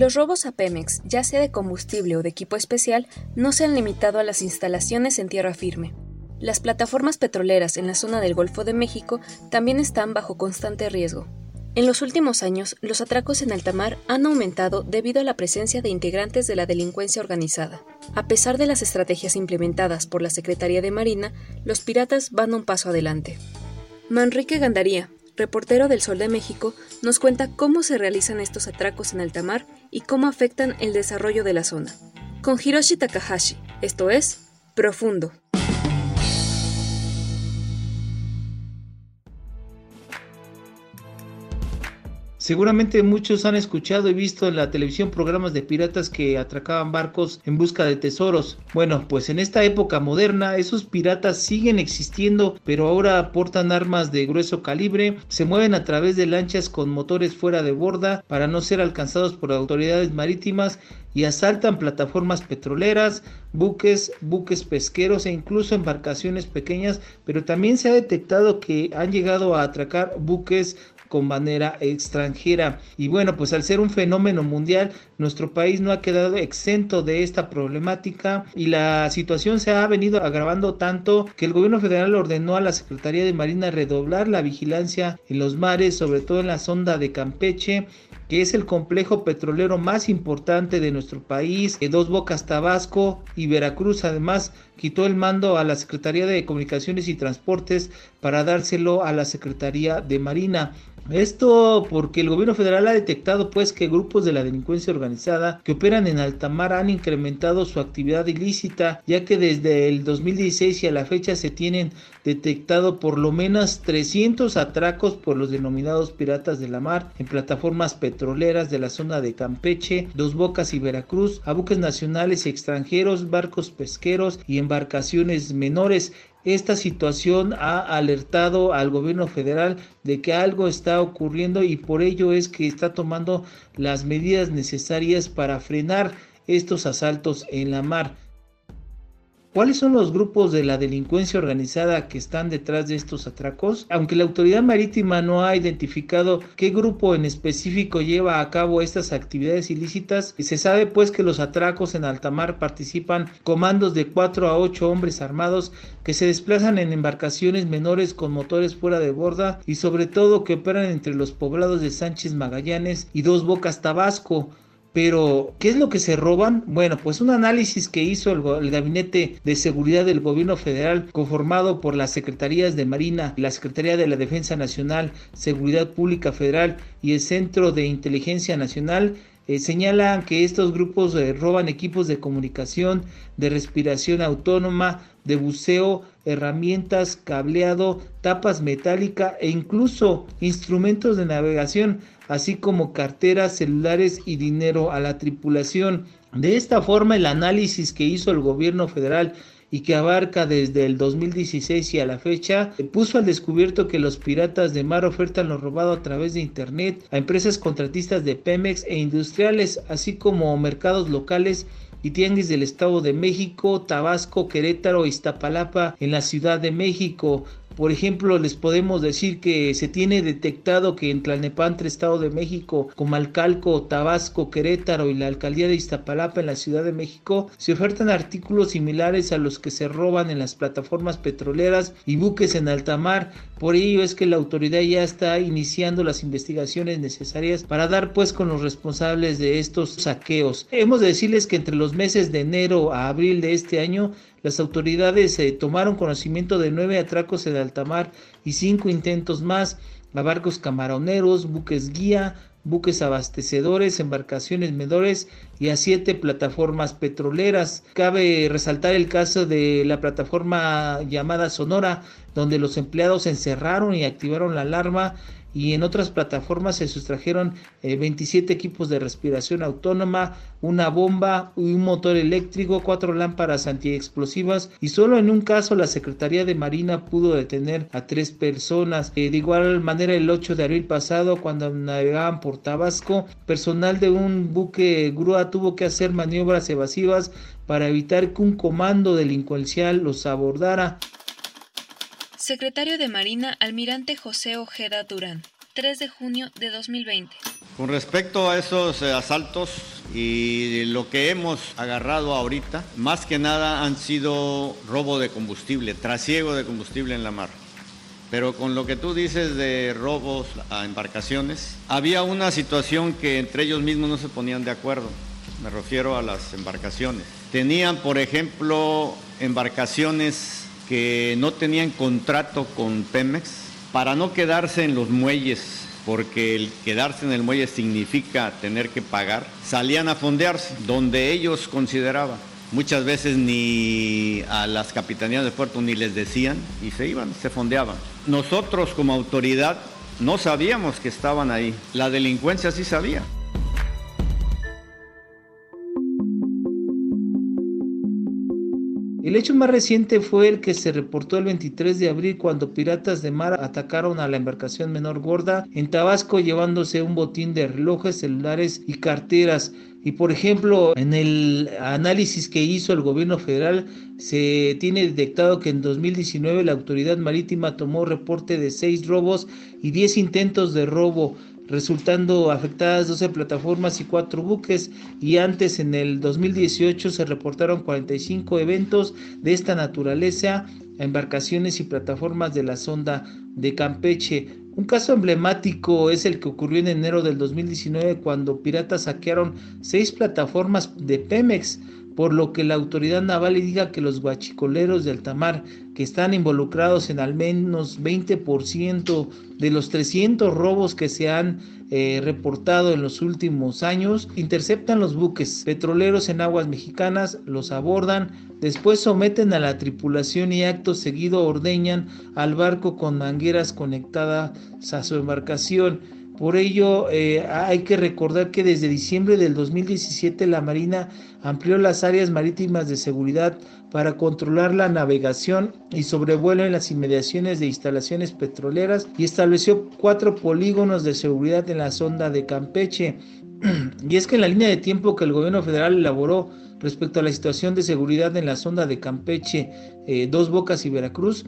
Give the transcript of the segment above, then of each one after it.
Los robos a Pemex, ya sea de combustible o de equipo especial, no se han limitado a las instalaciones en tierra firme. Las plataformas petroleras en la zona del Golfo de México también están bajo constante riesgo. En los últimos años, los atracos en alta mar han aumentado debido a la presencia de integrantes de la delincuencia organizada. A pesar de las estrategias implementadas por la Secretaría de Marina, los piratas van un paso adelante. Manrique Gandaría, reportero del Sol de México, nos cuenta cómo se realizan estos atracos en alta mar y cómo afectan el desarrollo de la zona. Con Hiroshi Takahashi, esto es Profundo. Seguramente muchos han escuchado y visto en la televisión programas de piratas que atracaban barcos en busca de tesoros. Bueno, pues en esta época moderna esos piratas siguen existiendo, pero ahora portan armas de grueso calibre, se mueven a través de lanchas con motores fuera de borda para no ser alcanzados por autoridades marítimas y asaltan plataformas petroleras, buques, buques pesqueros e incluso embarcaciones pequeñas, pero también se ha detectado que han llegado a atracar buques con bandera extranjera. Y bueno, pues al ser un fenómeno mundial, nuestro país no ha quedado exento de esta problemática y la situación se ha venido agravando tanto que el gobierno federal ordenó a la Secretaría de Marina redoblar la vigilancia en los mares, sobre todo en la sonda de Campeche que es el complejo petrolero más importante de nuestro país. Dos Bocas Tabasco y Veracruz además quitó el mando a la Secretaría de Comunicaciones y Transportes para dárselo a la Secretaría de Marina. Esto porque el gobierno federal ha detectado pues que grupos de la delincuencia organizada que operan en alta mar han incrementado su actividad ilícita, ya que desde el 2016 y a la fecha se tienen detectado por lo menos 300 atracos por los denominados piratas de la mar en plataformas petroleras de la zona de Campeche, Dos Bocas y Veracruz, a buques nacionales y extranjeros, barcos pesqueros y embarcaciones menores. Esta situación ha alertado al gobierno federal de que algo está ocurriendo y por ello es que está tomando las medidas necesarias para frenar estos asaltos en la mar. ¿Cuáles son los grupos de la delincuencia organizada que están detrás de estos atracos? Aunque la autoridad marítima no ha identificado qué grupo en específico lleva a cabo estas actividades ilícitas, se sabe pues que los atracos en alta mar participan comandos de 4 a 8 hombres armados que se desplazan en embarcaciones menores con motores fuera de borda y sobre todo que operan entre los poblados de Sánchez Magallanes y Dos Bocas Tabasco pero, ¿qué es lo que se roban? Bueno, pues un análisis que hizo el, Gabinete de Seguridad del Gobierno Federal, conformado por las Secretarías de Marina, la Secretaría de la Defensa Nacional, Seguridad Pública Federal y el Centro de Inteligencia Nacional, eh, señalan que estos grupos eh, roban equipos de comunicación, de respiración autónoma, de buceo, herramientas, cableado, tapas metálicas e incluso instrumentos de navegación así como carteras, celulares y dinero a la tripulación. De esta forma, el análisis que hizo el gobierno federal y que abarca desde el 2016 y a la fecha, puso al descubierto que los piratas de mar ofertan lo robado a través de Internet a empresas contratistas de Pemex e industriales, así como mercados locales y tianguis del Estado de México, Tabasco, Querétaro, Iztapalapa en la Ciudad de México. Por ejemplo, les podemos decir que se tiene detectado que en Tlalnepantla, Estado de México, Comalcalco, Tabasco, Querétaro y la alcaldía de Iztapalapa en la Ciudad de México se ofertan artículos similares a los que se roban en las plataformas petroleras y buques en alta mar. Por ello es que la autoridad ya está iniciando las investigaciones necesarias para dar pues con los responsables de estos saqueos. Hemos de decirles que entre los meses de enero a abril de este año las autoridades eh, tomaron conocimiento de nueve atracos en alta mar y cinco intentos más a barcos camaroneros, buques guía, buques abastecedores, embarcaciones menores y a siete plataformas petroleras. Cabe resaltar el caso de la plataforma llamada Sonora, donde los empleados encerraron y activaron la alarma y en otras plataformas se sustrajeron 27 eh, equipos de respiración autónoma, una bomba, un motor eléctrico, cuatro lámparas antiexplosivas y solo en un caso la Secretaría de Marina pudo detener a tres personas. Eh, de igual manera el 8 de abril pasado cuando navegaban por Tabasco, personal de un buque grúa tuvo que hacer maniobras evasivas para evitar que un comando delincuencial los abordara. Secretario de Marina, Almirante José Ojeda Durán, 3 de junio de 2020. Con respecto a esos eh, asaltos y lo que hemos agarrado ahorita, más que nada han sido robo de combustible, trasiego de combustible en la mar. Pero con lo que tú dices de robos a embarcaciones, había una situación que entre ellos mismos no se ponían de acuerdo. Me refiero a las embarcaciones. Tenían, por ejemplo, embarcaciones que no tenían contrato con Pemex para no quedarse en los muelles, porque el quedarse en el muelle significa tener que pagar, salían a fondearse donde ellos consideraban. Muchas veces ni a las capitanías de puerto ni les decían y se iban, se fondeaban. Nosotros como autoridad no sabíamos que estaban ahí, la delincuencia sí sabía. El hecho más reciente fue el que se reportó el 23 de abril cuando piratas de mar atacaron a la embarcación menor gorda en Tabasco llevándose un botín de relojes, celulares y carteras. Y por ejemplo, en el análisis que hizo el gobierno federal, se tiene detectado que en 2019 la autoridad marítima tomó reporte de seis robos y 10 intentos de robo resultando afectadas 12 plataformas y 4 buques y antes en el 2018 se reportaron 45 eventos de esta naturaleza a embarcaciones y plataformas de la sonda de Campeche. Un caso emblemático es el que ocurrió en enero del 2019 cuando piratas saquearon seis plataformas de Pemex por lo que la autoridad naval diga que los guachicoleros de altamar que están involucrados en al menos 20% de los 300 robos que se han eh, reportado en los últimos años, interceptan los buques. Petroleros en aguas mexicanas, los abordan, después someten a la tripulación y acto seguido ordeñan al barco con mangueras conectadas a su embarcación por ello, eh, hay que recordar que desde diciembre del 2017 la Marina amplió las áreas marítimas de seguridad para controlar la navegación y sobrevuelo en las inmediaciones de instalaciones petroleras y estableció cuatro polígonos de seguridad en la sonda de Campeche. y es que en la línea de tiempo que el gobierno federal elaboró respecto a la situación de seguridad en la sonda de Campeche, eh, Dos Bocas y Veracruz,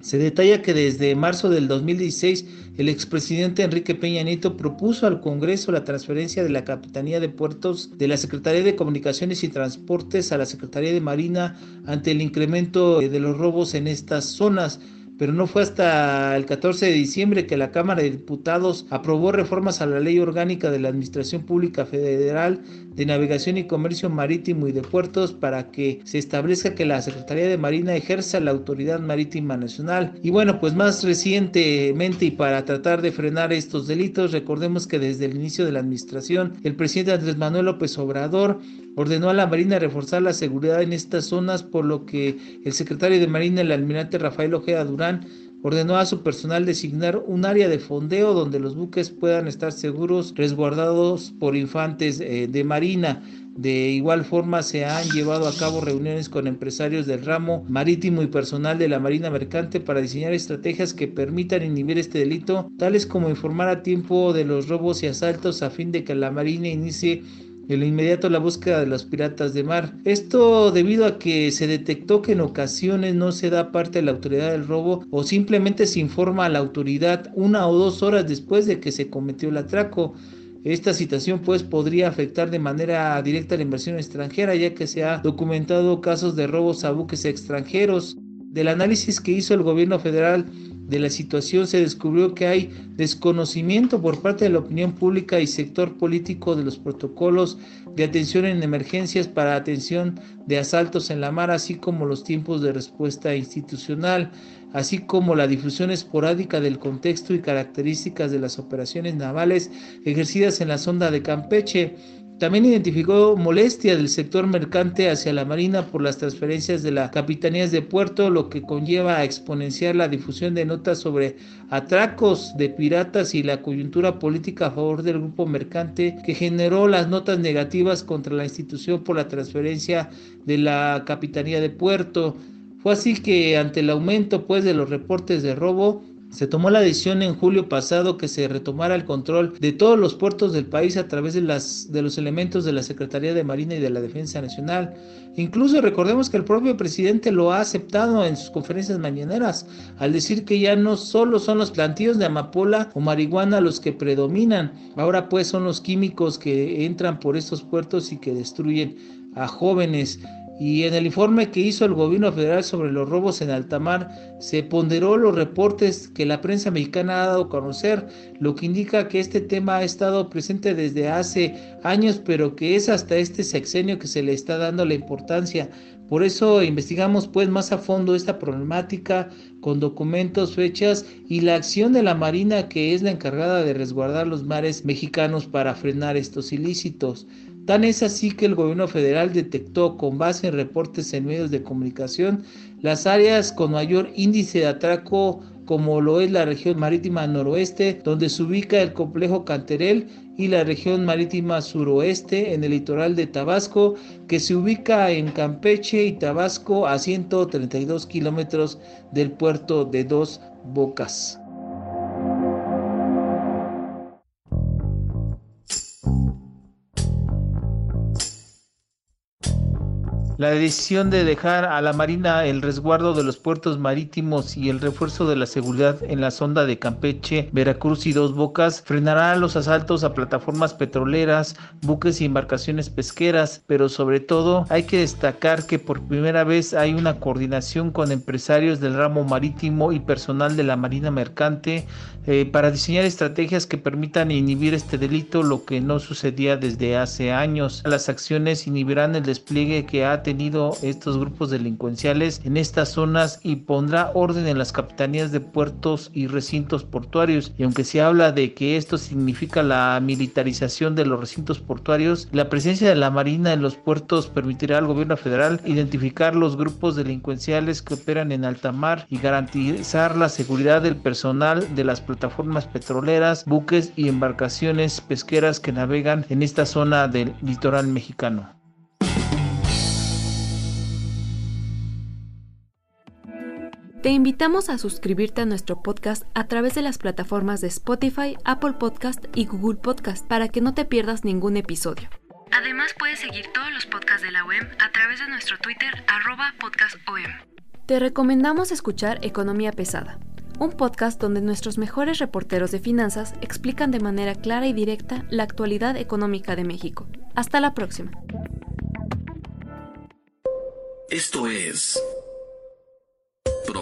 se detalla que desde marzo del 2016 el expresidente Enrique Peña Nieto propuso al Congreso la transferencia de la Capitanía de Puertos de la Secretaría de Comunicaciones y Transportes a la Secretaría de Marina ante el incremento de los robos en estas zonas pero no fue hasta el 14 de diciembre que la Cámara de Diputados aprobó reformas a la Ley Orgánica de la Administración Pública Federal de Navegación y Comercio Marítimo y de Puertos para que se establezca que la Secretaría de Marina ejerza la Autoridad Marítima Nacional. Y bueno, pues más recientemente y para tratar de frenar estos delitos, recordemos que desde el inicio de la administración, el presidente Andrés Manuel López Obrador ordenó a la Marina reforzar la seguridad en estas zonas, por lo que el secretario de Marina, el almirante Rafael Ojeda Durán, ordenó a su personal designar un área de fondeo donde los buques puedan estar seguros, resguardados por infantes eh, de Marina. De igual forma se han llevado a cabo reuniones con empresarios del ramo marítimo y personal de la Marina Mercante para diseñar estrategias que permitan inhibir este delito, tales como informar a tiempo de los robos y asaltos a fin de que la Marina inicie en inmediato la búsqueda de los piratas de mar. Esto debido a que se detectó que en ocasiones no se da parte de la autoridad del robo o simplemente se informa a la autoridad una o dos horas después de que se cometió el atraco. Esta situación pues podría afectar de manera directa la inversión extranjera ya que se ha documentado casos de robos a buques extranjeros. Del análisis que hizo el gobierno federal de la situación se descubrió que hay desconocimiento por parte de la opinión pública y sector político de los protocolos de atención en emergencias para atención de asaltos en la mar, así como los tiempos de respuesta institucional, así como la difusión esporádica del contexto y características de las operaciones navales ejercidas en la sonda de Campeche también identificó molestia del sector mercante hacia la Marina por las transferencias de las capitanías de puerto, lo que conlleva a exponenciar la difusión de notas sobre atracos de piratas y la coyuntura política a favor del grupo mercante que generó las notas negativas contra la institución por la transferencia de la capitanía de puerto. Fue así que ante el aumento pues de los reportes de robo, se tomó la decisión en julio pasado que se retomara el control de todos los puertos del país a través de, los elementos de la Secretaría de Marina y de la Defensa Nacional. Incluso recordemos que el propio presidente lo ha aceptado en sus conferencias mañaneras al decir que ya no solo son los plantíos de amapola o marihuana los que predominan, ahora pues son los químicos que entran por estos puertos y que destruyen a jóvenes. Y en el informe que hizo el gobierno federal sobre los robos en alta mar, se ponderó los reportes que la prensa mexicana ha dado a conocer, lo que indica que este tema ha estado presente desde hace años, pero que es hasta este sexenio que se le está dando la importancia. Por eso investigamos pues más a fondo esta problemática con documentos, fechas y la acción de la Marina que es la encargada de resguardar los mares mexicanos para frenar estos ilícitos. Tan es así que el gobierno federal detectó con base en reportes en medios de comunicación las áreas con mayor índice de atraco como lo es la región marítima noroeste, donde se ubica el complejo Canterel, y la región marítima suroeste en el litoral de Tabasco, que se ubica en Campeche y Tabasco a 132 kilómetros del puerto de Dos Bocas. La decisión de dejar a la Marina el resguardo de los puertos marítimos y el refuerzo de la seguridad en la sonda de Campeche, Veracruz y Dos Bocas frenará los asaltos a plataformas petroleras, buques y embarcaciones pesqueras, pero sobre todo hay que destacar que por primera vez hay una coordinación con empresarios del ramo marítimo y personal de la Marina Mercante eh, para diseñar estrategias que permitan inhibir este delito, lo que no sucedía desde hace años. Las acciones inhibirán el despliegue que ha tenido estos grupos delincuenciales en estas zonas y pondrá orden en las capitanías de puertos y recintos portuarios. Y aunque se habla de que esto significa la militarización de los recintos portuarios, la presencia de la Marina en los puertos permitirá al gobierno federal identificar los grupos delincuenciales que operan en alta mar y garantizar la seguridad del personal de las plataformas petroleras, buques y embarcaciones pesqueras que navegan en esta zona del litoral mexicano. Te invitamos a suscribirte a nuestro podcast a través de las plataformas de Spotify, Apple Podcast y Google Podcast para que no te pierdas ningún episodio. Además puedes seguir todos los podcasts de la OEM a través de nuestro Twitter arroba podcastom. Te recomendamos escuchar Economía Pesada, un podcast donde nuestros mejores reporteros de finanzas explican de manera clara y directa la actualidad económica de México. Hasta la próxima. Esto es